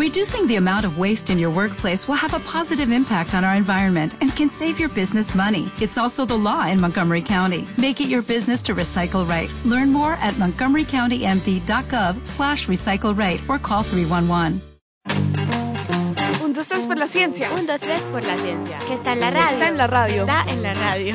Reducing the amount of waste in your workplace will have a positive impact on our environment and can save your business money. It's also the law in Montgomery County. Make it your business to recycle right. Learn more at montgomerycountymd.gov slash recycle right or call 311. Un, dos, tres por la ciencia. Un, dos, tres por la ciencia. Que está en la radio. Está en la radio. Está en la radio.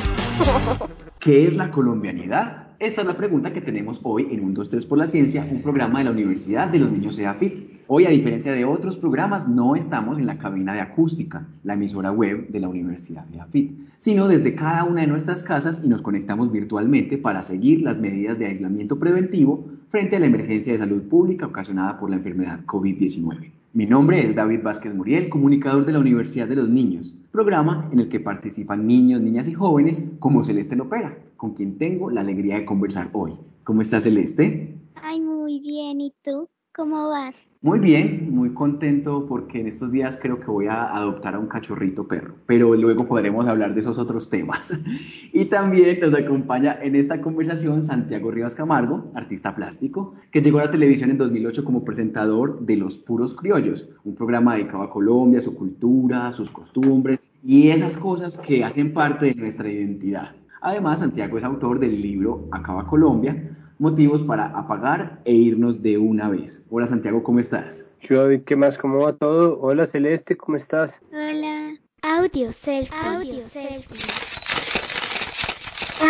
¿Qué es la colombianidad? Esa es la pregunta que tenemos hoy en Un 2, 3 por la Ciencia, un programa de la Universidad de los Niños EAFIT. Hoy, a diferencia de otros programas, no estamos en la cabina de acústica, la emisora web de la Universidad EAFIT, sino desde cada una de nuestras casas y nos conectamos virtualmente para seguir las medidas de aislamiento preventivo frente a la emergencia de salud pública ocasionada por la enfermedad COVID-19. Mi nombre es David Vázquez Muriel, comunicador de la Universidad de los Niños programa en el que participan niños, niñas y jóvenes como Celeste Lopera, con quien tengo la alegría de conversar hoy. ¿Cómo estás, Celeste? Ay, muy bien. ¿Y tú? ¿Cómo vas? Muy bien, muy contento porque en estos días creo que voy a adoptar a un cachorrito perro, pero luego podremos hablar de esos otros temas. Y también nos acompaña en esta conversación Santiago Rivas Camargo, artista plástico, que llegó a la televisión en 2008 como presentador de Los Puros Criollos, un programa dedicado a Colombia, su cultura, sus costumbres y esas cosas que hacen parte de nuestra identidad. Además, Santiago es autor del libro Acaba Colombia, motivos para apagar e irnos de una vez. Hola Santiago, ¿cómo estás? ¿qué más? ¿Cómo va todo? Hola Celeste, ¿cómo estás? Hola. Audio selfie. Audio selfie.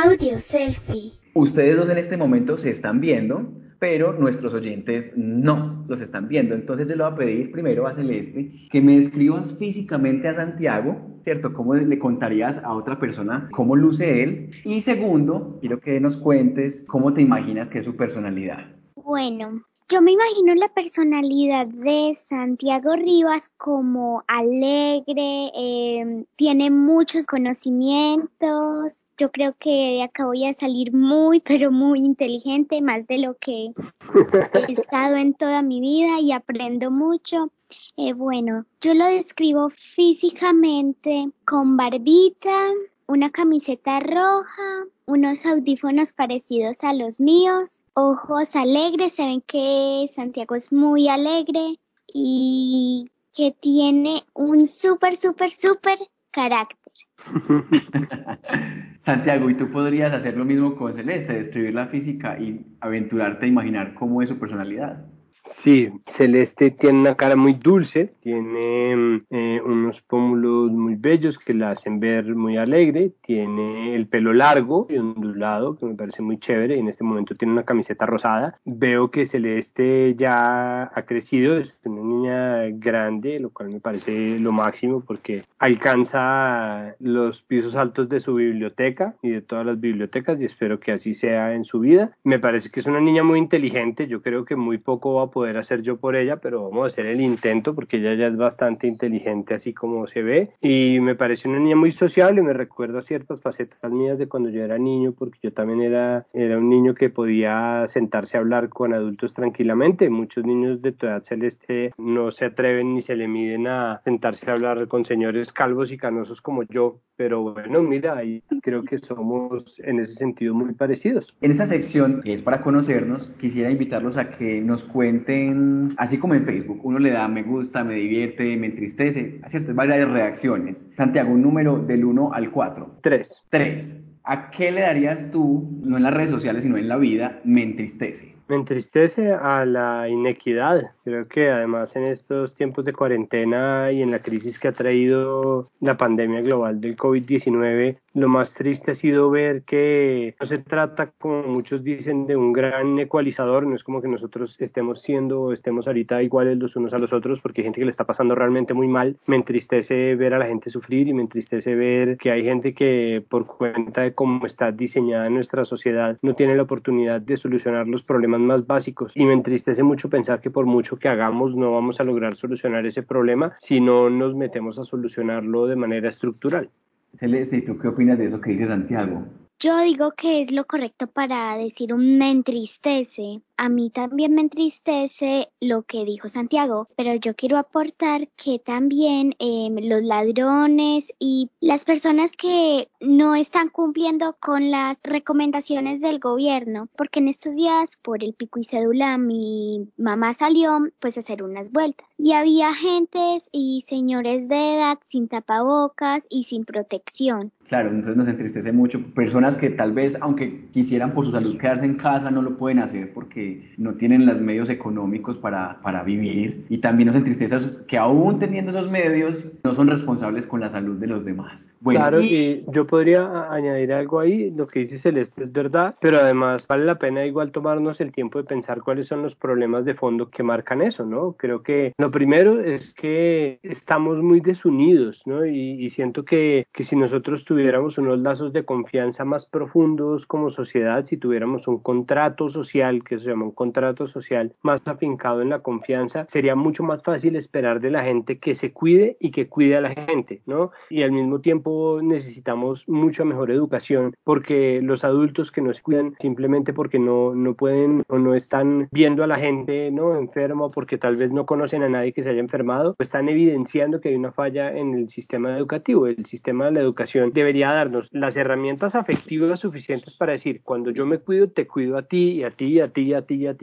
Audio selfie. Ustedes dos en este momento se están viendo, pero nuestros oyentes no los están viendo. Entonces yo le voy a pedir primero a Celeste que me describas físicamente a Santiago, ¿cierto? ¿Cómo le contarías a otra persona cómo luce él? Y segundo, quiero que nos cuentes cómo te imaginas que es su personalidad. Bueno, yo me imagino la personalidad de Santiago Rivas como alegre, em, tiene muchos conocimientos. Yo creo que de acá voy a salir muy, pero muy inteligente, más de lo que he estado en toda mi vida y aprendo mucho. Eh, bueno, yo lo describo físicamente con barbita, una camiseta roja, unos audífonos parecidos a los míos, ojos alegres, se ven que Santiago es muy alegre y que tiene un súper, súper, súper carácter. Santiago, ¿y tú podrías hacer lo mismo con Celeste, describir la física y aventurarte a imaginar cómo es su personalidad? Sí, Celeste tiene una cara muy dulce, tiene eh, unos pómulos muy bellos que la hacen ver muy alegre, tiene el pelo largo y ondulado, que me parece muy chévere, y en este momento tiene una camiseta rosada. Veo que Celeste ya ha crecido, es una niña grande, lo cual me parece lo máximo porque alcanza los pisos altos de su biblioteca y de todas las bibliotecas y espero que así sea en su vida. Me parece que es una niña muy inteligente, yo creo que muy poco va a poder hacer yo por ella, pero vamos a hacer el intento porque ella ya es bastante inteligente así como se ve. Y me parece una niña muy sociable, me recuerda ciertas facetas mías de cuando yo era niño porque yo también era, era un niño que podía sentarse a hablar con adultos tranquilamente, muchos niños de tu edad celeste no se atreven ni se le miden a sentarse a hablar con señores calvos y canosos como yo, pero bueno, mira, ahí creo que somos en ese sentido muy parecidos. En esta sección, que es para conocernos, quisiera invitarlos a que nos cuenten así como en Facebook, uno le da me gusta, me divierte, me entristece, ¿cierto? Hay varias reacciones. Santiago, un número del 1 al 4. 3. 3. ¿A qué le darías tú, no en las redes sociales, sino en la vida, me entristece? Me entristece a la inequidad. Creo que además en estos tiempos de cuarentena y en la crisis que ha traído la pandemia global del COVID-19, lo más triste ha sido ver que no se trata, como muchos dicen, de un gran ecualizador. No es como que nosotros estemos siendo o estemos ahorita iguales los unos a los otros, porque hay gente que le está pasando realmente muy mal. Me entristece ver a la gente sufrir y me entristece ver que hay gente que por cuenta de cómo está diseñada nuestra sociedad no tiene la oportunidad de solucionar los problemas más básicos y me entristece mucho pensar que por mucho que hagamos no vamos a lograr solucionar ese problema si no nos metemos a solucionarlo de manera estructural. Celeste, ¿y tú qué opinas de eso que dice Santiago? Yo digo que es lo correcto para decir un me entristece, a mí también me entristece lo que dijo Santiago, pero yo quiero aportar que también em, los ladrones y las personas que no están cumpliendo con las recomendaciones del gobierno, porque en estos días por el pico y cédula mi mamá salió pues a hacer unas vueltas y había gentes y señores de edad sin tapabocas y sin protección. Claro, entonces nos entristece mucho. Personas que tal vez, aunque quisieran por su salud quedarse en casa, no lo pueden hacer porque no tienen los medios económicos para, para vivir. Y también nos entristece que aún teniendo esos medios, no son responsables con la salud de los demás. Bueno, claro, y... yo podría añadir algo ahí. Lo que dice Celeste es verdad, pero además vale la pena igual tomarnos el tiempo de pensar cuáles son los problemas de fondo que marcan eso, ¿no? Creo que lo primero es que estamos muy desunidos, ¿no? Y, y siento que, que si nosotros tuviéramos unos lazos de confianza más profundos como sociedad, si tuviéramos un contrato social, que se un contrato social más afincado en la confianza, sería mucho más fácil esperar de la gente que se cuide y que cuide a la gente, ¿no? Y al mismo tiempo necesitamos mucha mejor educación porque los adultos que no se cuidan simplemente porque no, no pueden o no están viendo a la gente, ¿no? Enfermo porque tal vez no conocen a nadie que se haya enfermado, pues están evidenciando que hay una falla en el sistema educativo. El sistema de la educación debe debería darnos las herramientas afectivas suficientes para decir, cuando yo me cuido, te cuido a ti, y a ti, y a ti, y a ti, y a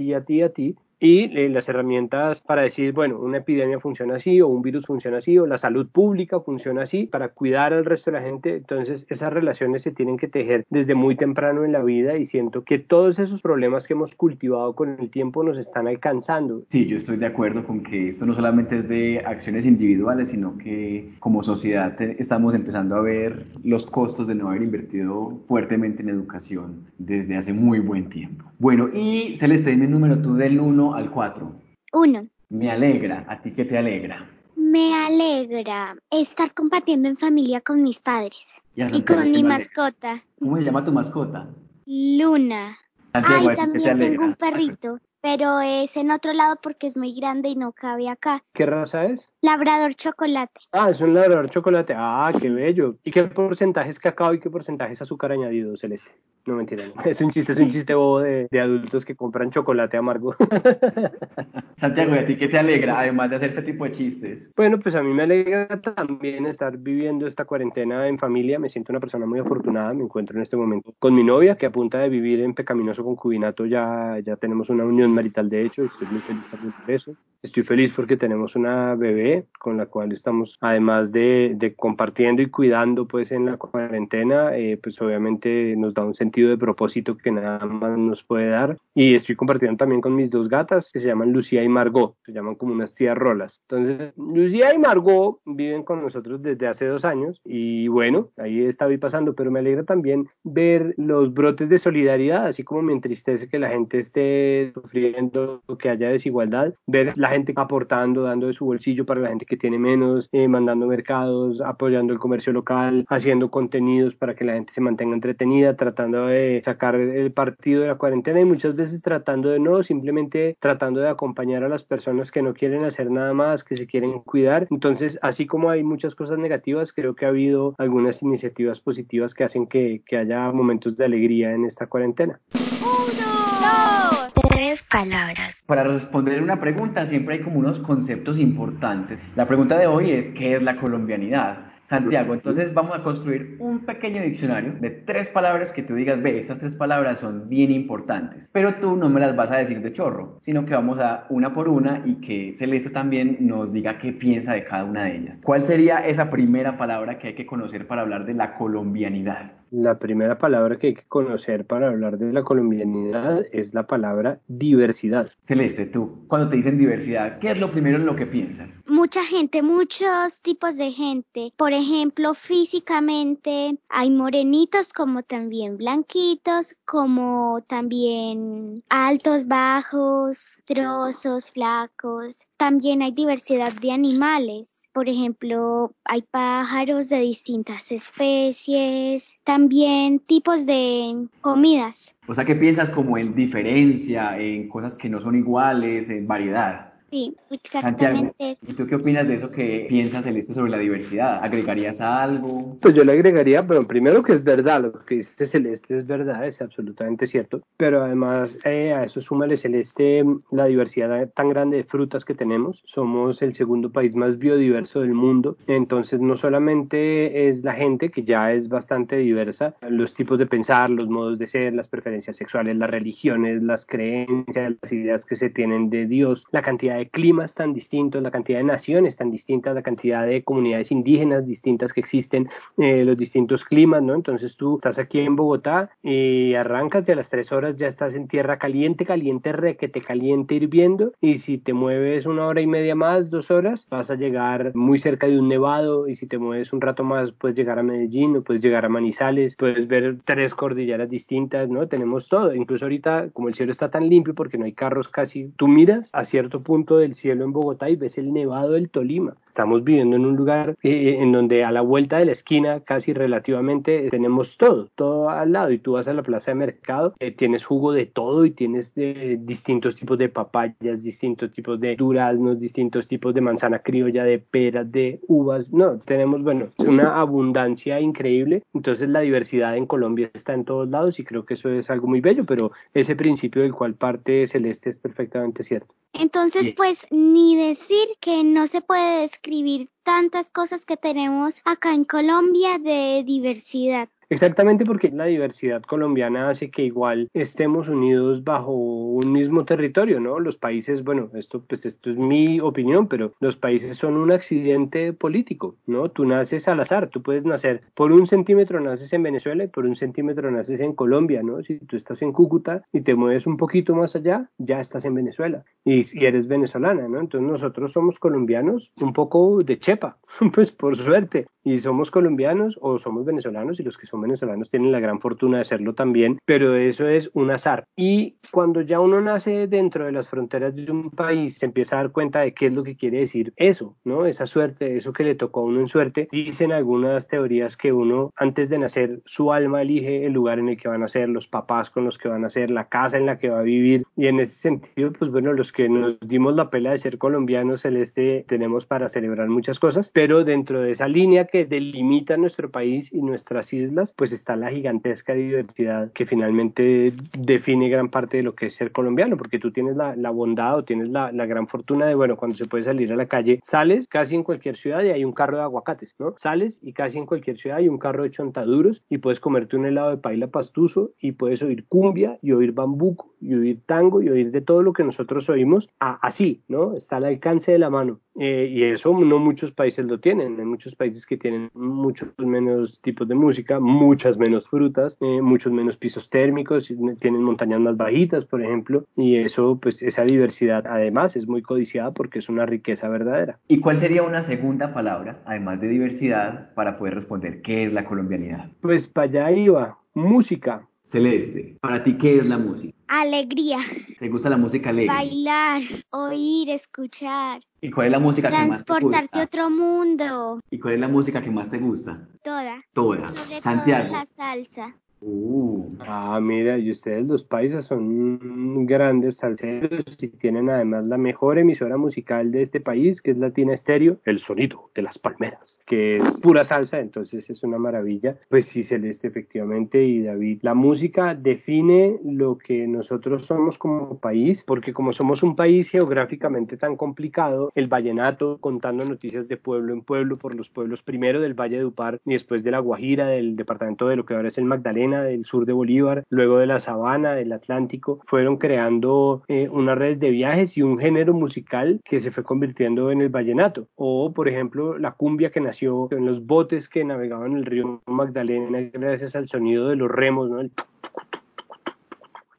ti, y las herramientas para decir, bueno, una epidemia funciona así o un virus funciona así o la salud pública funciona así para cuidar al resto de la gente. Entonces esas relaciones se tienen que tejer desde muy temprano en la vida y siento que todos esos problemas que hemos cultivado con el tiempo nos están alcanzando. Sí, yo estoy de acuerdo con que esto no solamente es de acciones individuales, sino que como sociedad estamos empezando a ver los costos de no haber invertido fuertemente en educación desde hace muy buen tiempo. Bueno, y Celeste, dime el número tú del 1 al 4? Uno. Me alegra. ¿A ti qué te alegra? Me alegra estar compartiendo en familia con mis padres. Y, con mi mascota. ¿Cómo se llama tu mascota? Luna. Ay, también tengo un perrito, pero es en otro lado porque es muy grande y no cabe acá. ¿Qué raza es? Labrador chocolate. Ah, es un labrador chocolate. Ah, qué bello. ¿Y qué porcentaje es cacao y qué porcentaje es azúcar añadido, Celeste? No mentira, es un chiste, es un chiste bobo de, adultos que compran chocolate amargo. Santiago, ¿y a ti qué te alegra, además de hacer este tipo de chistes? Bueno, pues a mí me alegra también estar viviendo esta cuarentena en familia. Me siento una persona muy afortunada. Me encuentro en este momento con mi novia, que a punta de vivir en pecaminoso concubinato ya, ya tenemos una unión marital de hecho. Estoy muy feliz por eso. Estoy feliz porque tenemos una bebé con la cual estamos, además de, de compartiendo y cuidando pues en la cuarentena, eh, pues obviamente nos da un sentido de propósito que nada más nos puede dar. Y estoy compartiendo también con mis dos gatas que se llaman Lucía y Margot, se llaman como unas tías rolas. Entonces, Lucía y Margot viven con nosotros desde hace dos años y bueno, ahí hoy pasando, pero me alegra también ver los brotes de solidaridad, así como me entristece que la gente esté sufriendo, que haya desigualdad, ver la gente aportando, dando de su bolsillo para la gente que tiene menos, eh, mandando mercados, apoyando el comercio local, haciendo contenidos para que la gente se mantenga entretenida, tratando de sacar el partido de la cuarentena y muchas veces tratando de no, simplemente tratando de acompañar a las personas que no quieren hacer nada más, que se quieren cuidar. Entonces, así como hay muchas cosas negativas, creo que ha habido algunas iniciativas positivas que hacen que, que haya momentos de alegría en esta cuarentena. Uno, dos, tres palabras. Para responder una pregunta siempre hay como unos conceptos importantes. La pregunta de hoy es, ¿qué es la colombianidad? Santiago, entonces vamos a construir un pequeño diccionario de tres palabras que tú digas, ve, estas tres palabras son bien importantes, pero tú no me las vas a decir de chorro, sino que vamos a una por una y que Celeste también nos diga qué piensa de cada una de ellas. ¿Cuál sería esa primera palabra que hay que conocer para hablar de la colombianidad? La primera palabra que hay que conocer para hablar de la colombianidad es la palabra diversidad. Celeste, tú, cuando te dicen diversidad, ¿qué es lo primero en lo que piensas? Mucha gente, muchos tipos de gente. Por ejemplo, físicamente hay morenitos como también blanquitos, como también altos, bajos, trozos, flacos. También hay diversidad de animales por ejemplo, hay pájaros de distintas especies, también tipos de comidas. O sea, ¿qué piensas como en diferencia, en cosas que no son iguales, en variedad? Sí, exactamente. Santiago, ¿y tú qué opinas de eso que piensa Celeste sobre la diversidad? ¿Agregarías algo? Pues yo le agregaría, bueno, primero que es verdad, lo que dice Celeste es verdad, es absolutamente cierto, pero además eh, a eso súmale Celeste la diversidad tan grande de frutas que tenemos. Somos el segundo país más biodiverso del mundo, entonces no solamente es la gente, que ya es bastante diversa, los tipos de pensar, los modos de ser, las preferencias sexuales, las religiones, las creencias, las ideas que se tienen de Dios, la cantidad de climas tan distintos, la cantidad de naciones tan distintas, la cantidad de comunidades indígenas distintas que existen, eh, los distintos climas, ¿no? Entonces tú estás aquí en Bogotá y arrancas de las tres horas ya estás en tierra caliente, caliente, requete caliente hirviendo y si te mueves una hora y media más, dos horas, vas a llegar muy cerca de un nevado y si te mueves un rato más puedes llegar a Medellín o puedes llegar a Manizales, puedes ver tres cordilleras distintas, ¿no? Tenemos todo, incluso ahorita como el cielo está tan limpio porque no hay carros casi, tú miras a cierto punto del cielo en Bogotá y ves el nevado del Tolima. Estamos viviendo en un lugar eh, en donde a la vuelta de la esquina, casi relativamente, tenemos todo, todo al lado. Y tú vas a la plaza de mercado, eh, tienes jugo de todo y tienes de distintos tipos de papayas, distintos tipos de duraznos, distintos tipos de manzana criolla, de peras, de uvas. No, tenemos, bueno, una abundancia increíble. Entonces la diversidad en Colombia está en todos lados y creo que eso es algo muy bello, pero ese principio del cual parte Celeste es perfectamente cierto. Entonces, pues ni decir que no se puede describir tantas cosas que tenemos acá en Colombia de diversidad. Exactamente porque la diversidad colombiana hace que igual estemos unidos bajo un mismo territorio, ¿no? Los países, bueno, esto pues esto es mi opinión, pero los países son un accidente político, ¿no? Tú naces al azar, tú puedes nacer por un centímetro naces en Venezuela y por un centímetro naces en Colombia, ¿no? Si tú estás en Cúcuta y te mueves un poquito más allá, ya estás en Venezuela y, y eres venezolana, ¿no? Entonces nosotros somos colombianos un poco de chepa, pues por suerte, y somos colombianos o somos venezolanos y los que son venezolanos tienen la gran fortuna de serlo también, pero eso es un azar. Y cuando ya uno nace dentro de las fronteras de un país, se empieza a dar cuenta de qué es lo que quiere decir eso, ¿no? Esa suerte, eso que le tocó a uno en suerte. Dicen algunas teorías que uno antes de nacer, su alma elige el lugar en el que van a nacer, los papás con los que van a nacer, la casa en la que va a vivir. Y en ese sentido, pues bueno, los que nos dimos la pela de ser colombianos, celeste, tenemos para celebrar muchas cosas, pero dentro de esa línea que delimita nuestro país y nuestras islas, pues está la gigantesca diversidad que finalmente define gran parte de lo que es ser colombiano, porque tú tienes la, bondad o tienes la, gran fortuna de, bueno, cuando se puede salir a la calle, sales casi en cualquier ciudad y hay un carro de aguacates, ¿no? Sales y casi en cualquier ciudad hay un carro de chontaduros y puedes comerte un helado de paila pastuso y puedes oír cumbia y oír bambuco y oír tango y oír de todo lo que nosotros oímos así, ¿no? Está al alcance de la mano. Eh, y eso no muchos países lo tienen. Hay muchos países que tienen muchos menos tipos de música, muchas menos frutas, eh, muchos menos pisos térmicos, tienen montañas más bajitas, por ejemplo, y eso, pues esa diversidad además es muy codiciada porque es una riqueza verdadera. ¿Y cuál sería una segunda palabra, además de diversidad, para poder responder qué es la colombianidad? Pues para allá iba, música. Celeste, para ti, ¿qué es la música? Alegría. ¿Te gusta la música alegre? Bailar, oír, escuchar. ¿Y cuál es la música que más te gusta? Transportarte a otro mundo. ¿Y cuál es la música que más te gusta? Toda. Toda. Sobre Santiago. todo la salsa. Uh. Ah, mira, y ustedes los países son grandes salseros y tienen además la mejor emisora musical de este país, que es Latina Estéreo, El Sonido de las Palmeras, que es pura salsa, entonces es una maravilla. Pues sí, Celeste, efectivamente, y David, la música define lo que nosotros somos como país, porque como somos un país geográficamente tan complicado, el vallenato, contando noticias de pueblo en pueblo, por los pueblos primero del Valle de Upar y después de la Guajira, del departamento de lo que ahora es el Magdalena, del sur de Bolívar, luego de la Sabana, del Atlántico, fueron creando eh, una red de viajes y un género musical que se fue convirtiendo en el vallenato. O, por ejemplo, la cumbia que nació en los botes que navegaban el río Magdalena gracias al sonido de los remos, ¿no?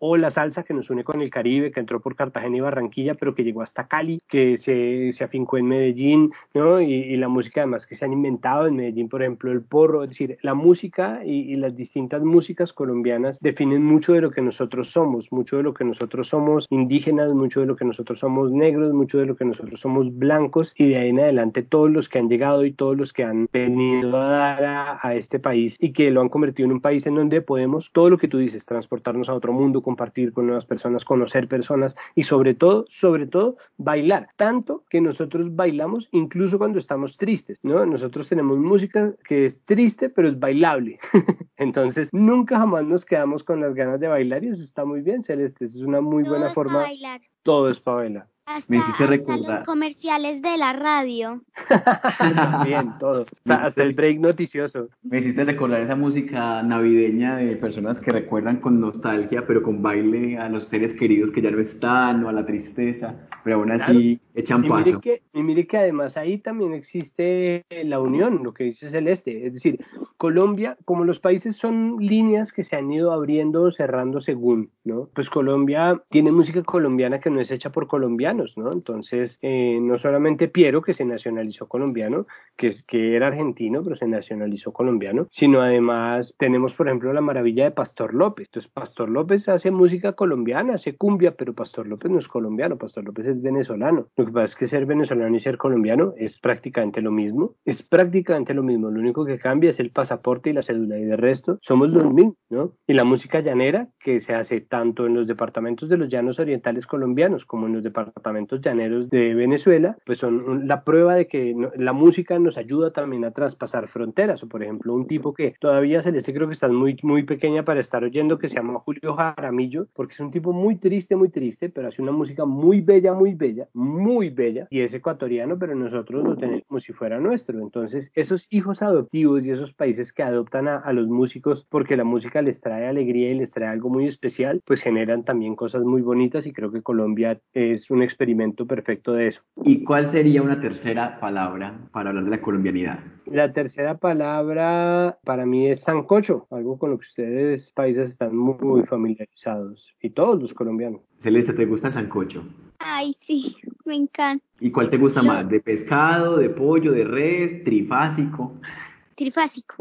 O la salsa que nos une con el Caribe, que entró por Cartagena y Barranquilla, pero que llegó hasta Cali, que se, se afincó en Medellín, ¿no? Y, la música además que se han inventado en Medellín, por ejemplo, el porro, es decir, la música y, las distintas músicas colombianas definen mucho de lo que nosotros somos, mucho de lo que nosotros somos indígenas, mucho de lo que nosotros somos negros, mucho de lo que nosotros somos blancos y de ahí en adelante todos los que han llegado y todos los que han venido a dar a, a este país y que lo han convertido en un país en donde podemos, todo lo que tú dices, transportarnos a otro mundo, compartir con nuevas personas, conocer personas y sobre todo, sobre todo, bailar. Tanto que nosotros bailamos incluso cuando estamos tristes, ¿no? Nosotros tenemos música que es triste, pero es bailable. Entonces, nunca jamás nos quedamos con las ganas de bailar y eso está muy bien, Celeste. es una muy buena forma. Bailar. Todo es para bailar. Hasta, hasta los comerciales de la radio. Bien, todo. Hasta el break noticioso. Me hiciste recordar esa música navideña de personas que recuerdan con nostalgia, pero con baile a los seres queridos que ya no están o a la tristeza, pero aún así echan paso. Mire que, y mire que además ahí también existe la unión, lo que dice Celeste. Es decir, Colombia, como los países son líneas que se han ido abriendo o cerrando según, ¿no? Pues Colombia tiene música colombiana que no es hecha por colombianos ¿no? Entonces, eh, no solamente Piero, que se nacionalizó colombiano, que, es, que era argentino, pero se nacionalizó colombiano, sino además tenemos, por ejemplo, la maravilla de Pastor López. Entonces, Pastor López hace música colombiana, hace cumbia, pero Pastor López no es colombiano, Pastor López es venezolano. Lo que pasa es que ser venezolano y ser colombiano es prácticamente lo mismo, es prácticamente lo mismo, lo único que cambia es el pasaporte y la cédula y de resto somos los mismos, ¿no? Y la música llanera que se hace tanto en los departamentos de los llanos orientales colombianos como en los departamentos llaneros de Venezuela, pues son la prueba de que la música nos ayuda también a traspasar fronteras. O por ejemplo, un tipo que todavía Celeste creo que está muy, muy pequeña para estar oyendo, que se llama Julio Jaramillo, porque es un tipo muy triste, muy triste, pero hace una música muy bella, muy bella, muy bella, y es ecuatoriano, pero nosotros lo tenemos como si fuera nuestro. Entonces, esos hijos adoptivos y esos países que adoptan a, a los músicos porque la música les trae alegría y les trae algo muy especial, pues generan también cosas muy bonitas y creo que Colombia es un experimento perfecto de eso. ¿Y cuál sería una tercera palabra para hablar de la colombianidad? La tercera palabra para mí es sancocho, algo con lo que ustedes países están muy familiarizados y todos los colombianos. Celeste, ¿te gusta el sancocho? Ay, sí, me encanta. ¿Y cuál te gusta más? ¿De pescado, de pollo, de res, trifásico? Trifásico.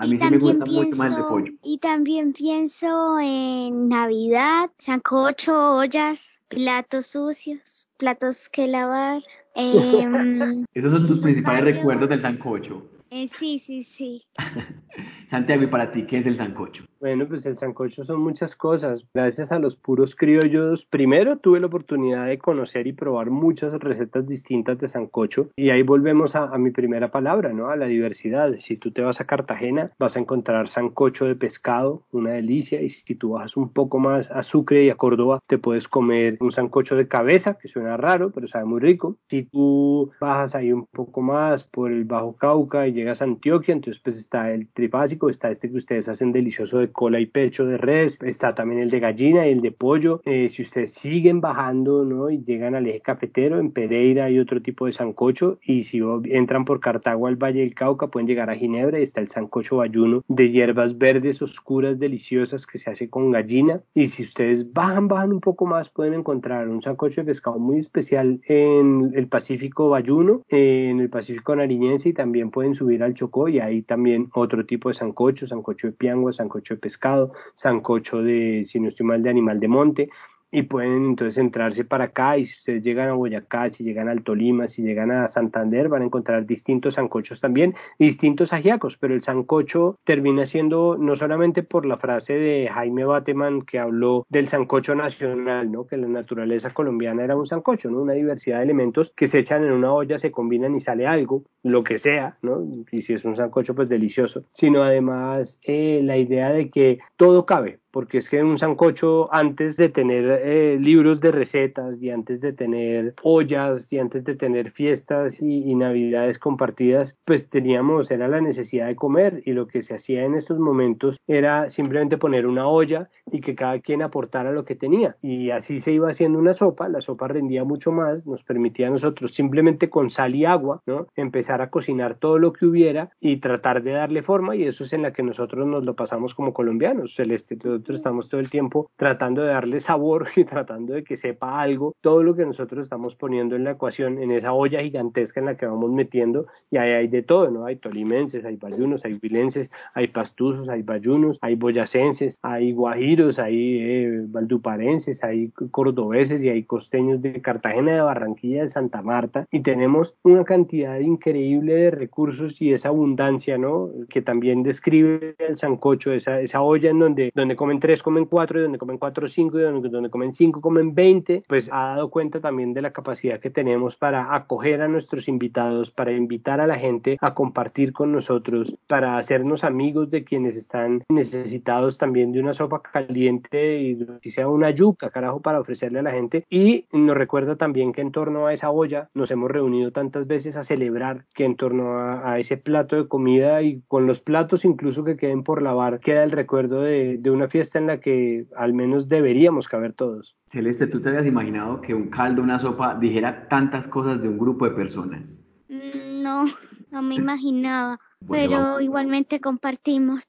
A mí sí me gusta mucho más de pollo. Y también pienso en Navidad, sancocho, ollas platos sucios, platos que lavar. Em, Esos son tus principales recuerdos del sancocho. Eh, sí, sí, sí. Santiago, ¿y para ti qué es el sancocho? Bueno, pues el sancocho son muchas cosas. Gracias a los puros criollos, primero tuve la oportunidad de conocer y probar muchas recetas distintas de sancocho. Y ahí volvemos a, mi primera palabra, ¿no? A la diversidad. Si tú te vas a Cartagena, vas a encontrar sancocho de pescado, una delicia. Y si tú bajas un poco más a Sucre y a Córdoba, te puedes comer un sancocho de cabeza, que suena raro, pero sabe muy rico. Si tú bajas ahí un poco más por el Bajo Cauca y llegas a Antioquia, entonces pues está el tripásico, está este que ustedes hacen delicioso de cola y pecho de res, está también el de gallina y el de pollo. Eh, si ustedes siguen bajando, ¿no? Y llegan al eje cafetero, en Pereira hay otro tipo de sancocho y si entran por Cartago al Valle del Cauca pueden llegar a Ginebra y está el sancocho bayuno de hierbas verdes oscuras deliciosas que se hace con gallina y si ustedes bajan, bajan un poco más pueden encontrar un sancocho de pescado muy especial en el Pacífico bayuno, en el Pacífico nariñense y también pueden subir al Chocó y hay también otro tipo de sancocho, sancocho de piangua, sancocho de pescado, sancocho de, si no estoy mal, de animal de monte y pueden entonces entrarse para acá y si ustedes llegan a Boyacá, si llegan al Tolima, si llegan a Santander van a encontrar distintos sancochos también distintos ajiacos, pero el sancocho termina siendo no solamente por la frase de Jaime Bateman que habló del sancocho nacional, ¿no? que la naturaleza colombiana era un sancocho, ¿no? una diversidad de elementos que se echan en una olla, se combinan y sale algo, lo que sea, ¿no? y si es un sancocho pues delicioso, sino además eh, la idea de que todo cabe, porque es que un sancocho antes de tener eh, libros de recetas y antes de tener ollas y antes de tener fiestas y, navidades compartidas, pues teníamos, era la necesidad de comer y lo que se hacía en estos momentos era simplemente poner una olla y que cada quien aportara lo que tenía y así se iba haciendo una sopa, la sopa rendía mucho más, nos permitía a nosotros simplemente con sal y agua, ¿no? Empezar a cocinar todo lo que hubiera y tratar de darle forma y eso es en la que nosotros nos lo pasamos como colombianos, Celeste, nosotros estamos todo el tiempo tratando de darle sabor y tratando de que sepa algo, todo lo que nosotros estamos poniendo en la ecuación, en esa olla gigantesca en la que vamos metiendo, y ahí hay de todo, ¿no? Hay tolimenses, hay bayunos, hay vilenses, hay pastuzos, hay bayunos, hay boyacenses, hay guajiros, hay eh, valduparenses, hay cordobeses y hay costeños de Cartagena, de Barranquilla, de Santa Marta, y tenemos una cantidad increíble de recursos y esa abundancia, ¿no? Que también describe el sancocho, esa, esa olla en donde, donde comen 3 comen 4 y donde comen 4 5 y donde, donde comen 5 comen 20, pues ha dado cuenta también de la capacidad que tenemos para acoger a nuestros invitados, para invitar a la gente a compartir con nosotros, para hacernos amigos de quienes están necesitados también de una sopa caliente y si sea una yuca, carajo, para ofrecerle a la gente. Y nos recuerda también que en torno a esa olla nos hemos reunido tantas veces a celebrar que en torno a, ese plato de comida y con los platos incluso que queden por lavar, queda el recuerdo de, de una fiesta en la que al menos deberíamos caber todos. Celeste, ¿tú te habías imaginado que un caldo, una sopa dijera tantas cosas de un grupo de personas? Mm, no, no me imaginaba, pero igualmente compartimos.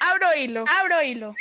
Abro hilo, abro hilo.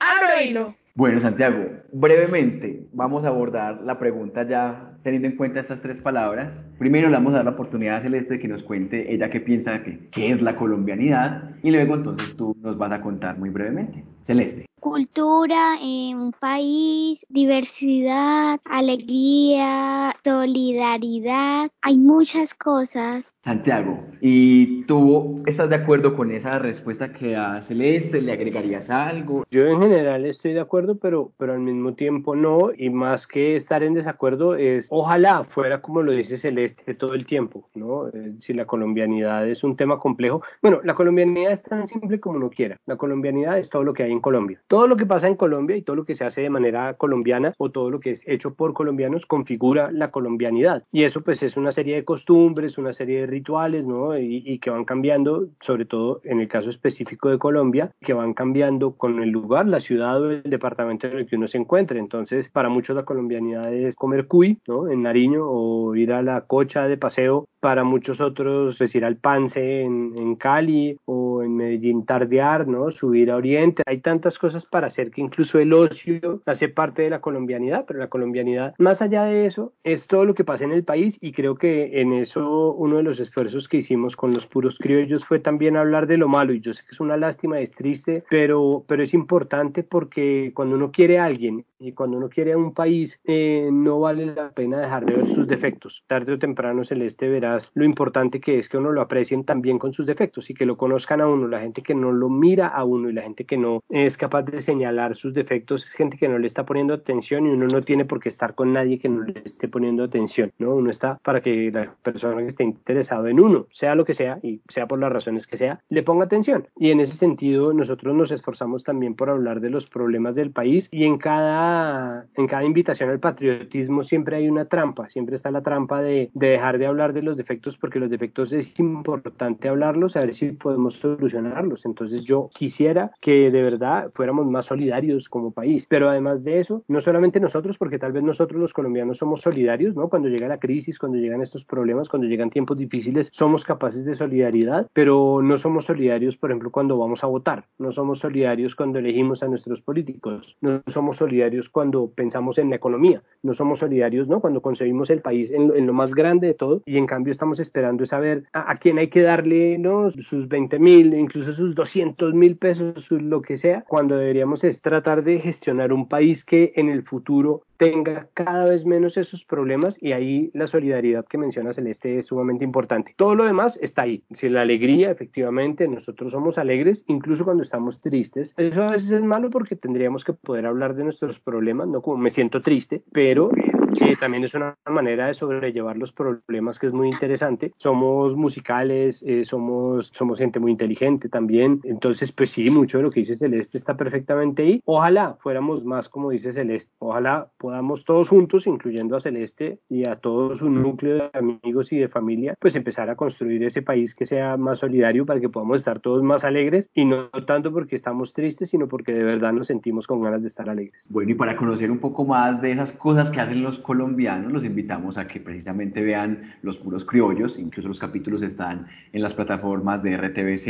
Abro hilo. Bueno, Santiago, brevemente vamos a abordar la pregunta ya teniendo en cuenta estas tres palabras. Primero le vamos a dar la oportunidad a Celeste de que nos cuente ella qué piensa que qué es la colombianidad y luego entonces tú nos vas a contar muy brevemente. Celeste cultura, en un país, diversidad, alegría, solidaridad. Hay muchas cosas. Santiago, ¿y tú estás de acuerdo con esa respuesta que a Celeste? ¿Le agregarías algo? Yo en general estoy de acuerdo, pero, pero al mismo tiempo no. Y más que estar en desacuerdo es, ojalá fuera como lo dice Celeste todo el tiempo, ¿no? Eh, si la colombianidad es un tema complejo. Bueno, la colombianidad es tan simple como uno quiera. La colombianidad es todo lo que hay en Colombia todo lo que pasa en Colombia y todo lo que se hace de manera colombiana o todo lo que es hecho por colombianos configura la colombianidad. Y eso pues es una serie de costumbres, una serie de rituales, ¿no? Y, que van cambiando, sobre todo en el caso específico de Colombia, que van cambiando con el lugar, la ciudad o el departamento en el que uno se encuentre. Entonces, para muchos la colombianidad es comer cuy, ¿no? En Nariño o ir a la cocha de paseo para muchos otros, pues ir al Pance en, en, Cali o en Medellín tardear, ¿no? Subir a Oriente. Hay tantas cosas para hacer que incluso el ocio hace parte de la colombianidad, pero la colombianidad, más allá de eso, es todo lo que pasa en el país y creo que en eso uno de los esfuerzos que hicimos con los puros criollos fue también hablar de lo malo y yo sé que es una lástima, es triste, pero, pero es importante porque cuando uno quiere a alguien y cuando uno quiere a un país, eh, no vale la pena dejar de ver sus defectos. Tarde o temprano, Celeste, verá lo importante que es que uno lo aprecien también con sus defectos y que lo conozcan a uno. La gente que no lo mira a uno y la gente que no es capaz de señalar sus defectos es gente que no le está poniendo atención y uno no tiene por qué estar con nadie que no le esté poniendo atención, ¿no? Uno está para que la persona que esté interesado en uno, sea lo que sea y sea por las razones que sea, le ponga atención. Y en ese sentido nosotros nos esforzamos también por hablar de los problemas del país y en cada, en cada invitación al patriotismo siempre hay una trampa, siempre está la trampa de, de dejar de hablar de los defectos porque los defectos es importante hablarlos, a ver si podemos solucionarlos. Entonces yo quisiera que de verdad fuéramos más solidarios como país, pero además de eso, no solamente nosotros, porque tal vez nosotros los colombianos somos solidarios, ¿no? Cuando llega la crisis, cuando llegan estos problemas, cuando llegan tiempos difíciles, somos capaces de solidaridad, pero no somos solidarios, por ejemplo, cuando vamos a votar, no somos solidarios cuando elegimos a nuestros políticos, no somos solidarios cuando pensamos en la economía, no somos solidarios, ¿no? Cuando concebimos el país en lo, en lo más grande de todo y en cambio estamos esperando saber a, a quién hay que darle ¿no? sus 20 mil, incluso sus 200 mil pesos, lo que sea, cuando deberíamos es tratar de gestionar un país que en el futuro tenga cada vez menos esos problemas y ahí la solidaridad que menciona Celeste es sumamente importante. Todo lo demás está ahí. Si la alegría, efectivamente, nosotros somos alegres, incluso cuando estamos tristes. Eso a veces es malo porque tendríamos que poder hablar de nuestros problemas, no como me siento triste, pero que también es una manera de sobrellevar los problemas que es muy interesante. Somos musicales, eh, somos, somos gente muy inteligente también. Entonces, pues sí, mucho de lo que dice Celeste está perfectamente ahí. Ojalá fuéramos más como dice Celeste. Ojalá podamos todos juntos, incluyendo a Celeste y a todo su núcleo de amigos y de familia, pues empezar a construir ese país que sea más solidario para que podamos estar todos más alegres. Y no tanto porque estamos tristes, sino porque de verdad nos sentimos con ganas de estar alegres. Bueno, y para conocer un poco más de esas cosas que hacen los colombianos, los invitamos a que precisamente vean los puros criollos, incluso los capítulos están en las plataformas de RTBC,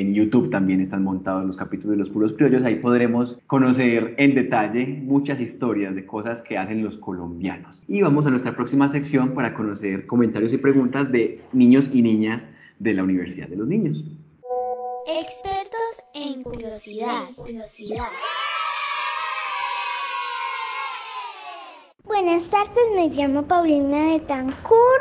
en YouTube también están montados los capítulos de los puros criollos, ahí podremos conocer en detalle muchas historias de cosas que hacen los colombianos. Y vamos a nuestra próxima sección para conocer comentarios y preguntas de niños y niñas de la Universidad de los Niños. Expertos en curiosidad. curiosidad. Buenas tardes, me llamo Paulina de Tancur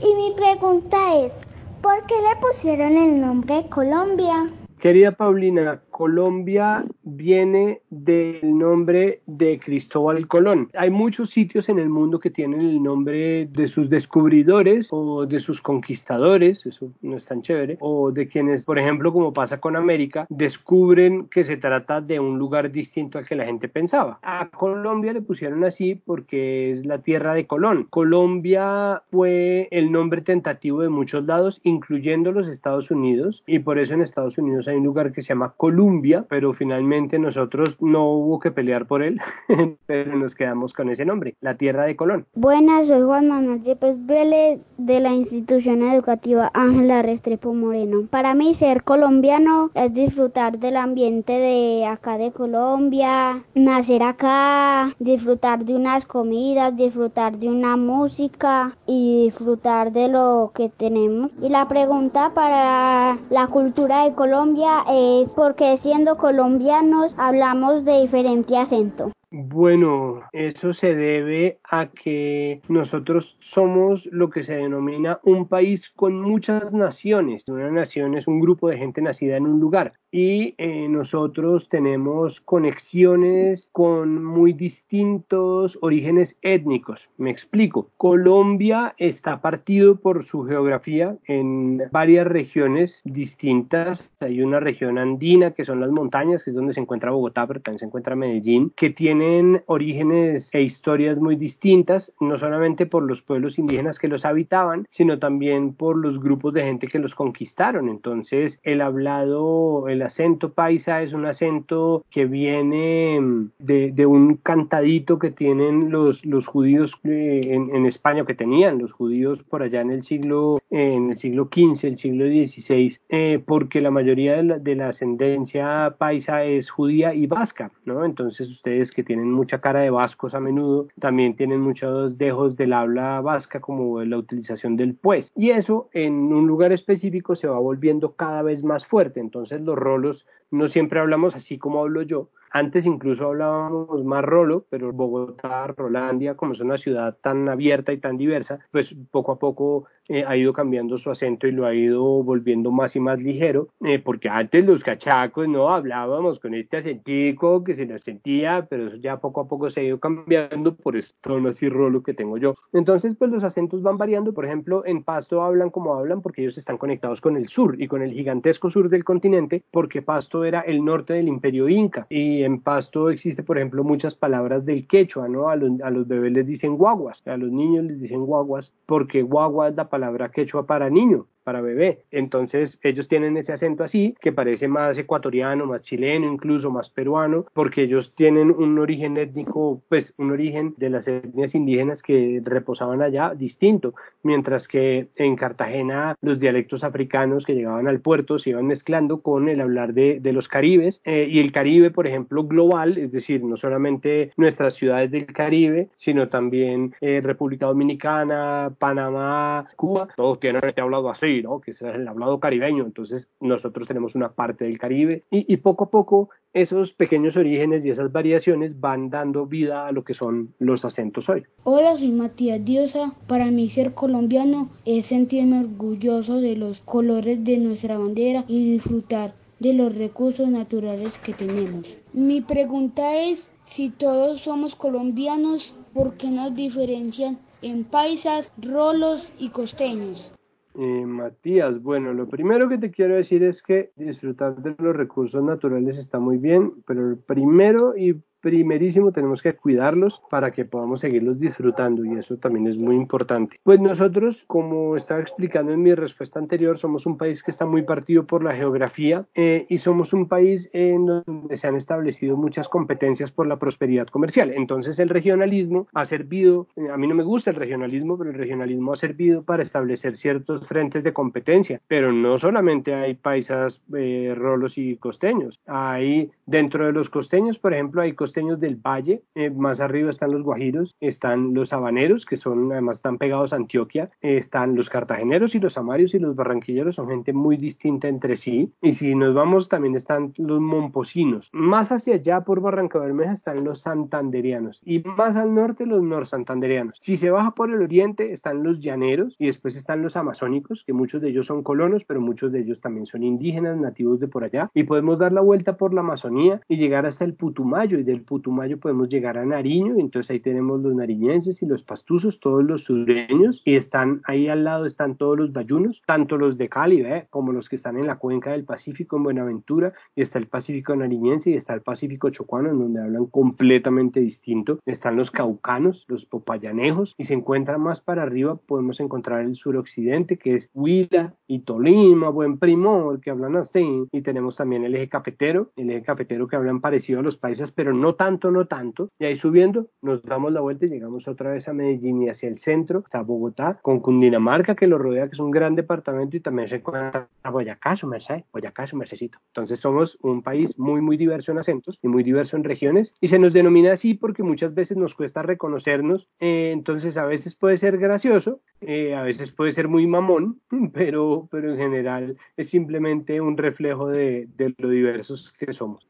y mi pregunta es, ¿por qué le pusieron el nombre Colombia? Querida Paulina, Colombia viene del nombre de Cristóbal Colón. Hay muchos sitios en el mundo que tienen el nombre de sus descubridores o de sus conquistadores, eso no es tan chévere, o de quienes, por ejemplo, como pasa con América, descubren que se trata de un lugar distinto al que la gente pensaba. A Colombia le pusieron así porque es la tierra de Colón. Colombia fue el nombre tentativo de muchos lados, incluyendo los Estados Unidos, y por eso en Estados Unidos hay un lugar que se llama Columbia, pero finalmente nosotros no hubo que pelear por él, pero nos quedamos con ese nombre, la tierra de Colón. Buenas, soy Juan Manuel Yepes Vélez de la institución educativa Ángela Restrepo Moreno. Para mí ser colombiano es disfrutar del ambiente de acá de Colombia, nacer acá, disfrutar de unas comidas, disfrutar de una música y disfrutar de lo que tenemos. Y la pregunta para la cultura de Colombia es porque siendo colombianos hablamos de diferente acento. Bueno, eso se debe a que nosotros somos lo que se denomina un país con muchas naciones. Una nación es un grupo de gente nacida en un lugar y eh, nosotros tenemos conexiones con muy distintos orígenes étnicos. Me explico. Colombia está partido por su geografía en varias regiones distintas. Hay una región andina que son las montañas, que es donde se encuentra Bogotá, pero también se encuentra Medellín, que tienen orígenes e historias muy distintas, no solamente por los pueblos indígenas que los habitaban, sino también por los grupos de gente que los conquistaron. Entonces, el hablado, el acento paisa es un acento que viene mm, de, un cantadito que tienen los, los judíos eh, en, España, que tenían los judíos por allá en el siglo, en el siglo XV, el siglo XVI, eh, porque la mayoría de la, ascendencia paisa es judía y vasca, ¿no? Entonces ustedes que tienen mucha cara de vascos a menudo, también tienen muchos dejos del habla vasca como la utilización del pues. Y eso en un lugar específico se va volviendo cada vez más fuerte. Entonces los rolos no siempre hablamos así como hablo yo, antes incluso hablábamos más rolo, pero Bogotá, Rolandia, como es una ciudad tan abierta y tan diversa, pues poco a poco eh, ha ido cambiando su acento y lo ha ido volviendo más y más ligero, eh, porque antes los cachacos no hablábamos con este acentico que se nos sentía, pero eso ya poco a poco se ha ido cambiando por este tono así rolo que tengo yo. Entonces, pues los acentos van variando, por ejemplo, en Pasto hablan como hablan porque ellos están conectados con el sur y con el gigantesco sur del continente, porque Pasto era el norte del imperio inca y en Pasto existe, por ejemplo, muchas palabras del quechua, ¿no? A los, a los bebés les dicen guaguas, a los niños les dicen guaguas, porque guagua es la palabra quechua para niño para bebé. Entonces ellos tienen ese acento así, que parece más ecuatoriano, más chileno, incluso más peruano, porque ellos tienen un origen étnico, pues un origen de las etnias indígenas que reposaban allá distinto, mientras que en Cartagena los dialectos africanos que llegaban al puerto se iban mezclando con el hablar de, los caribes. Eh, y el Caribe, por ejemplo, global, es decir, no solamente nuestras ciudades del Caribe, sino también eh, República Dominicana, Panamá, Cuba, todos tienen este hablado así que es el hablado caribeño. Entonces nosotros tenemos una parte del Caribe y, poco a poco esos pequeños orígenes y esas variaciones van dando vida a lo que son los acentos hoy. Hola, soy Matías Diosa. Para mí ser colombiano es sentirme orgulloso de los colores de nuestra bandera y disfrutar de los recursos naturales que tenemos. Mi pregunta es, si todos somos colombianos, ¿por qué nos diferencian en paisas, rolos y costeños? Eh, Matías, bueno, lo primero que te quiero decir es que disfrutar de los recursos naturales está muy bien, pero el primero y primerísimo tenemos que cuidarlos para que podamos seguirlos disfrutando y eso también es muy importante. Pues nosotros, como estaba explicando en mi respuesta anterior, somos un país que está muy partido por la geografía eh, y somos un país en donde se han establecido muchas competencias por la prosperidad comercial. Entonces el regionalismo ha servido, eh, a mí no me gusta el regionalismo, pero el regionalismo ha servido para establecer ciertos frentes de competencia, pero no solamente hay paisas, eh, rolos y costeños, hay dentro de los costeños, por ejemplo, hay costeños costeños del valle, eh, más arriba están los guajiros, están los habaneros, que son además están pegados a Antioquia, eh, están los cartageneros y los amarios y los barranquilleros, son gente muy distinta entre sí. Y si nos vamos, también están los momposinos. Más hacia allá por Barranca Bermeja están los santanderianos y más al norte los norsantanderianos. Si se baja por el oriente están los llaneros y después están los amazónicos, que muchos de ellos son colonos, pero muchos de ellos también son indígenas nativos de por allá. Y podemos dar la vuelta por la Amazonía y llegar hasta el Putumayo y del Putumayo podemos llegar a Nariño entonces ahí tenemos los nariñenses y los pastuzos, todos los sureños y están ahí al lado están todos los bayunos, tanto los de Cali ¿eh? como los que están en la cuenca del Pacífico en Buenaventura y está el Pacífico nariñense y está el Pacífico chocuano en donde hablan completamente distinto. Están los caucanos, los popayanejos y se encuentra más para arriba podemos encontrar el suroccidente que es Huila y Tolima, Buen Primor que hablan así y tenemos también el eje cafetero, el eje cafetero que hablan parecido a los países pero no tanto, no tanto y ahí subiendo nos damos la vuelta y llegamos otra vez a Medellín y hacia el centro está Bogotá con Cundinamarca que lo rodea que es un gran departamento y también se encuentra Boyacá, su merced, Boyacá, su mercedito. Entonces somos un país muy, muy diverso en acentos y muy diverso en regiones y se nos denomina así porque muchas veces nos cuesta reconocernos, eh, entonces a veces puede ser gracioso, eh, a veces puede ser muy mamón, pero, pero en general es simplemente un reflejo de, de lo diversos que somos.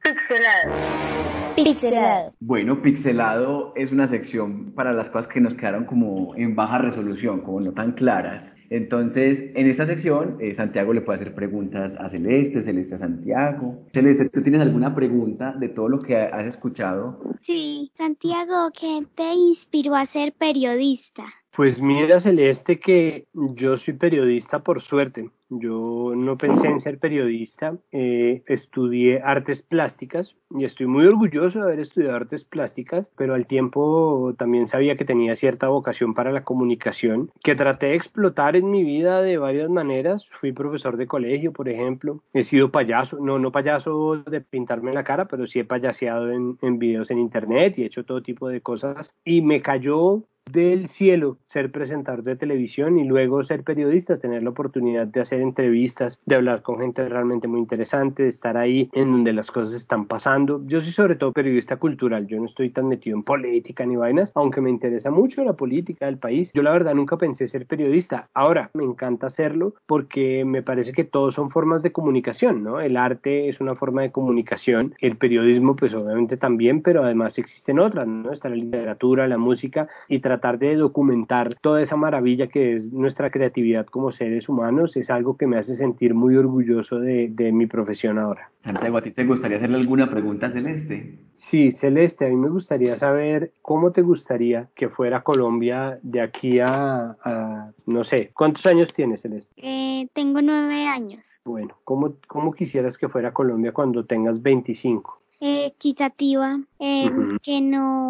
Pixelado. Bueno, pixelado es una sección para las cosas que nos quedaron como en baja resolución, como no tan claras. Entonces, en esta sección, eh, Santiago le puede hacer preguntas a Celeste, Celeste a Santiago. Celeste, ¿tú tienes alguna pregunta de todo lo que has escuchado? Sí, Santiago, ¿qué te inspiró a ser periodista? Pues mira, Celeste, que yo soy periodista por suerte. Yo no pensé en ser periodista, eh, estudié artes plásticas y estoy muy orgulloso de haber estudiado artes plásticas, pero al tiempo también sabía que tenía cierta vocación para la comunicación, que traté de explotar en mi vida de varias maneras. Fui profesor de colegio, por ejemplo, he sido payaso, no, no payaso de pintarme la cara, pero sí he payaseado en, en videos en internet y he hecho todo tipo de cosas y me cayó del cielo ser presentador de televisión y luego ser periodista, tener la oportunidad de hacer entrevistas, de hablar con gente realmente muy interesante, de estar ahí en donde las cosas están pasando. Yo soy sobre todo periodista cultural, yo no estoy tan metido en política ni vainas, aunque me interesa mucho la política del país. Yo la verdad nunca pensé ser periodista. Ahora me encanta hacerlo porque me parece que todos son formas de comunicación, ¿no? El arte es una forma de comunicación, el periodismo pues obviamente también, pero además existen otras, ¿no? Está la literatura, la música y tratar de documentar toda esa maravilla que es nuestra creatividad como seres humanos es algo que me hace sentir muy orgulloso de, mi profesión ahora. Santiago, ¿a ti te gustaría hacerle alguna pregunta a Celeste? Sí, Celeste, a mí me gustaría saber cómo te gustaría que fuera Colombia de aquí a, no sé, ¿cuántos años tienes, Celeste? Eh, tengo nueve años. Bueno, ¿cómo, ¿cómo quisieras que fuera Colombia cuando tengas 25? Equitativa, eh, que no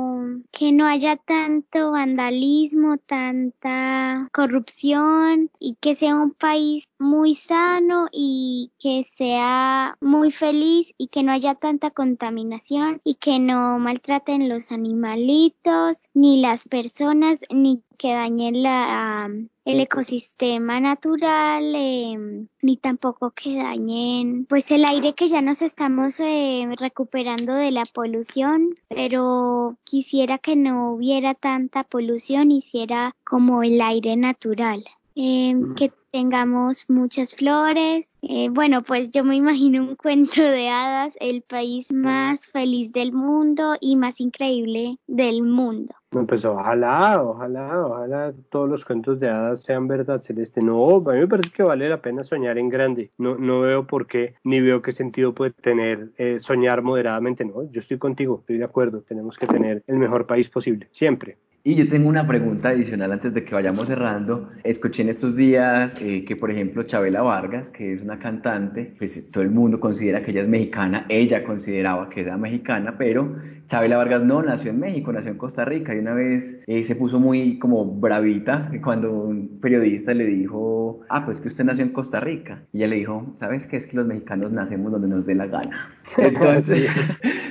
que no haya tanto vandalismo, tanta corrupción y que sea un país muy sano y que sea muy feliz y que no haya tanta contaminación y que no maltraten los animalitos ni las personas ni que dañen la, el ecosistema natural, em, ni tampoco que dañen pues el aire que ya nos estamos eh, recuperando de la polución, pero quisiera que no hubiera tanta polución, hiciera como el aire natural. Em, que tengamos muchas flores. Eh, bueno, pues yo me imagino un cuento de hadas, el país más feliz del mundo y más increíble del mundo. Pues ojalá, ojalá, ojalá todos los cuentos de hadas sean verdad celeste. No, a mí me parece que vale la pena soñar en grande. No, no veo por qué, ni veo qué sentido puede tener eh, soñar moderadamente. No, yo estoy contigo, estoy de acuerdo. Tenemos que tener el mejor país posible, siempre. Y yo tengo una pregunta adicional antes de que vayamos cerrando. Escuché en estos días eh, que, por ejemplo, Chabela Vargas, que es una cantante, pues todo el mundo considera que ella es mexicana, ella consideraba que era mexicana, pero Chabela Vargas no nació en México, nació en Costa Rica y una vez eh, se puso muy como bravita cuando un periodista le dijo, ah, pues que usted nació en Costa Rica. Y ella le dijo, ¿sabes qué? Es que los mexicanos nacemos donde nos dé la gana. Entonces,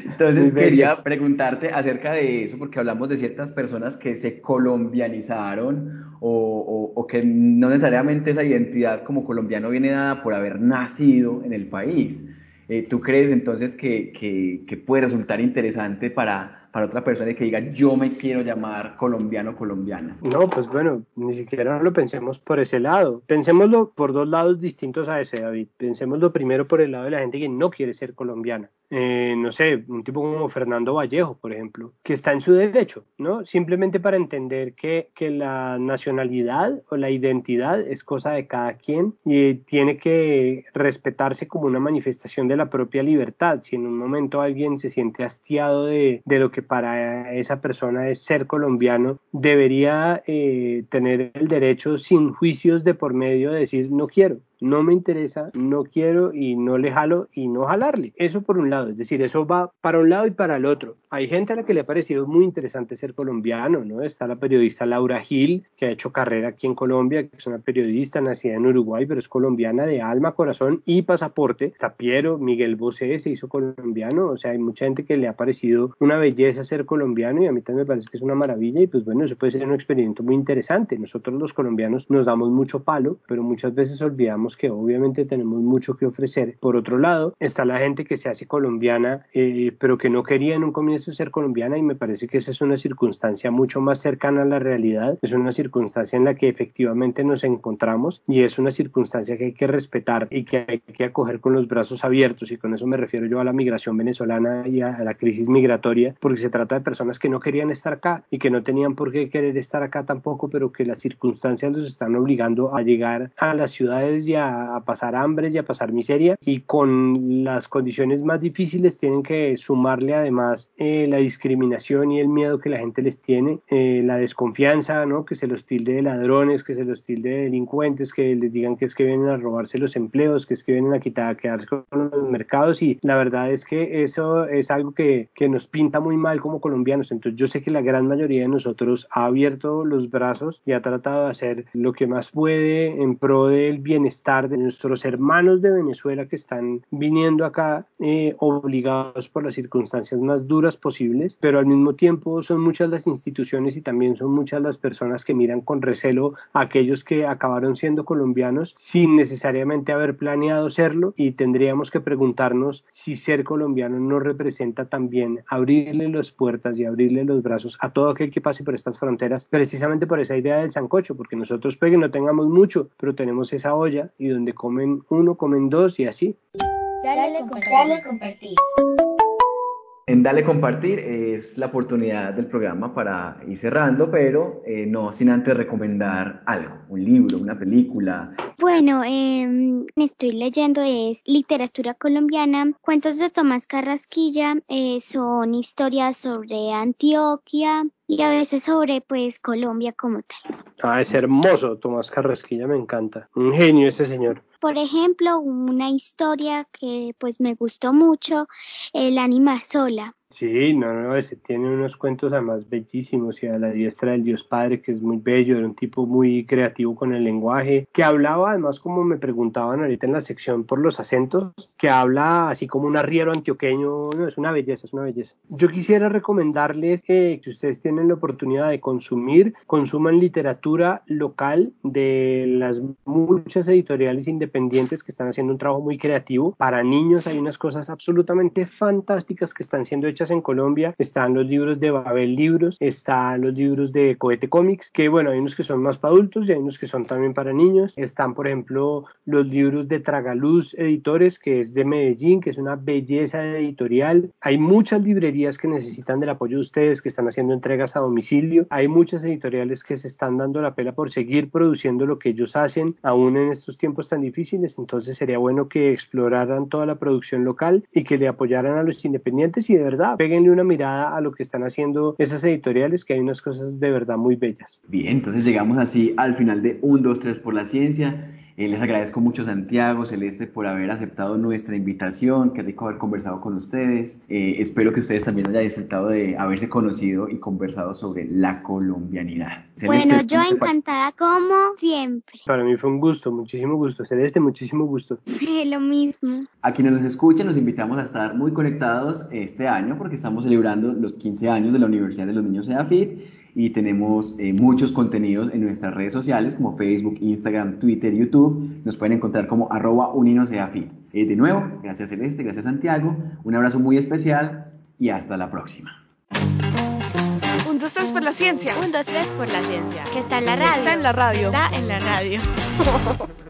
entonces quería preguntarte acerca de eso porque hablamos de ciertas personas que se colombianizaron o, o que no necesariamente esa identidad como colombiano viene dada por haber nacido en el país. Eh, ¿Tú crees entonces que, que, que puede resultar interesante para para otra persona que diga yo me quiero llamar colombiano colombiana. No, pues bueno, ni siquiera lo pensemos por ese lado. Pensémoslo por dos lados distintos a ese, David. Pensémoslo primero por el lado de la gente que no quiere ser colombiana. Eh, no sé, un tipo como Fernando Vallejo, por ejemplo, que está en su derecho, ¿no? Simplemente para entender que, que la nacionalidad o la identidad es cosa de cada quien y tiene que respetarse como una manifestación de la propia libertad. Si en un momento alguien se siente hastiado de, de lo que para esa persona es ser colombiano, debería eh, tener el derecho sin juicios de por medio de decir no quiero no me interesa, no quiero y no le jalo y no jalarle. Eso por un lado, es decir, eso va para un lado y para el otro. Hay gente a la que le ha parecido muy interesante ser colombiano, ¿no? Está la periodista Laura Gil, que ha hecho carrera aquí en Colombia, que es una periodista nacida en Uruguay, pero es colombiana de alma, corazón y pasaporte. Está Piero, Miguel Bosé se hizo colombiano, o sea, hay mucha gente que le ha parecido una belleza ser colombiano y a mí también me parece que es una maravilla y pues bueno, eso puede ser un experimento muy interesante. Nosotros los colombianos nos damos mucho palo, pero muchas veces olvidamos que obviamente tenemos mucho que ofrecer. Por otro lado, está la gente que se hace colombiana, eh, pero que no quería en un comienzo ser colombiana y me parece que esa es una circunstancia mucho más cercana a la realidad. Es una circunstancia en la que efectivamente nos encontramos y es una circunstancia que hay que respetar y que hay que acoger con los brazos abiertos y con eso me refiero yo a la migración venezolana y a la crisis migratoria porque se trata de personas que no querían estar acá y que no tenían por qué querer estar acá tampoco pero que las circunstancias los están obligando a llegar a las ciudades y a, pasar hambre y a pasar miseria y con las condiciones más difíciles tienen que sumarle además eh, la discriminación y el miedo que la gente les tiene, eh, la desconfianza, ¿no? que se los tilde de ladrones, que se los tilde de delincuentes, que les digan que es que vienen a robarse los empleos, que es que vienen a quitar, a quedarse con los mercados y la verdad es que eso es algo que, que nos pinta muy mal como colombianos. Entonces yo sé que la gran mayoría de nosotros ha abierto los brazos y ha tratado de hacer lo que más puede en pro del bienestar de nuestros hermanos de Venezuela que están viniendo acá eh, obligados por las circunstancias más duras posibles, pero al mismo tiempo son muchas las instituciones y también son muchas las personas que miran con recelo a aquellos que acabaron siendo colombianos sin necesariamente haber planeado serlo y tendríamos que preguntarnos si ser colombiano no representa también abrirle las puertas y abrirle los brazos a todo aquel que pase por estas fronteras, precisamente por esa idea del sancocho, porque nosotros puede que no tengamos mucho, pero tenemos esa olla y donde comen uno, comen dos y así. Dale, Dale compartir. En Dale Compartir es la oportunidad del programa para ir cerrando, pero eh, no sin antes recomendar algo, un libro, una película. Bueno, eh, estoy leyendo es literatura colombiana, cuentos de Tomás Carrasquilla, eh, son historias sobre Antioquia y a veces sobre pues Colombia como tal. Ah, es hermoso, Tomás Carrasquilla me encanta, un genio ese señor. Por ejemplo, una historia que pues me gustó mucho, el Anima Sola. Sí, no, no, ese tiene unos cuentos además bellísimos y a la diestra del Dios Padre, que es muy bello, era un tipo muy creativo con el lenguaje, que hablaba además como me preguntaban ahorita en la sección por los acentos, que habla así como un arriero antioqueño, no, es una belleza, es una belleza. Yo quisiera recomendarles que si ustedes tienen la oportunidad de consumir, consuman literatura local de las muchas editoriales independientes que están haciendo un trabajo muy creativo. Para niños hay unas cosas absolutamente fantásticas que están siendo hechas en Colombia. Están los libros de Babel Libros, están los libros de Cohete Comics, que bueno, hay unos que son más para adultos y hay unos que son también para niños. Están, por ejemplo, los libros de Tragaluz Editores, que es de Medellín, que es una belleza editorial. Hay muchas librerías que necesitan del apoyo de ustedes, que están haciendo entregas a domicilio. Hay muchas editoriales que se están dando la pela por seguir produciendo lo que ellos hacen, aún en estos tiempos tan difíciles. Entonces sería bueno que exploraran toda la producción local y que le apoyaran a los independientes y de verdad Péguenle una mirada a lo que están haciendo esas editoriales, que hay unas cosas de verdad muy bellas. Bien, entonces llegamos así al final de 1, 2, 3 por la ciencia. Eh, les agradezco mucho Santiago, Celeste, por haber aceptado nuestra invitación. Qué rico haber conversado con ustedes. Eh, espero que ustedes también hayan disfrutado de haberse conocido y conversado sobre la colombianidad. bueno, yo encantada como siempre. Para mí fue un gusto, muchísimo gusto. Celeste, muchísimo gusto. Lo mismo. A quienes nos escuchan, los invitamos a estar muy conectados este año porque estamos celebrando los 15 años de la Universidad de los Niños EAFIT y tenemos eh, muchos contenidos en nuestras redes sociales como Facebook, Instagram, Twitter, YouTube. Nos pueden encontrar como arroba uninoseafit. Eh, de nuevo, gracias Celeste, gracias Santiago, un abrazo muy especial y hasta la próxima. Un, dos, tres por la ciencia. Un, dos, tres por la ciencia. Que está en la radio. Está en la radio. Está en la radio.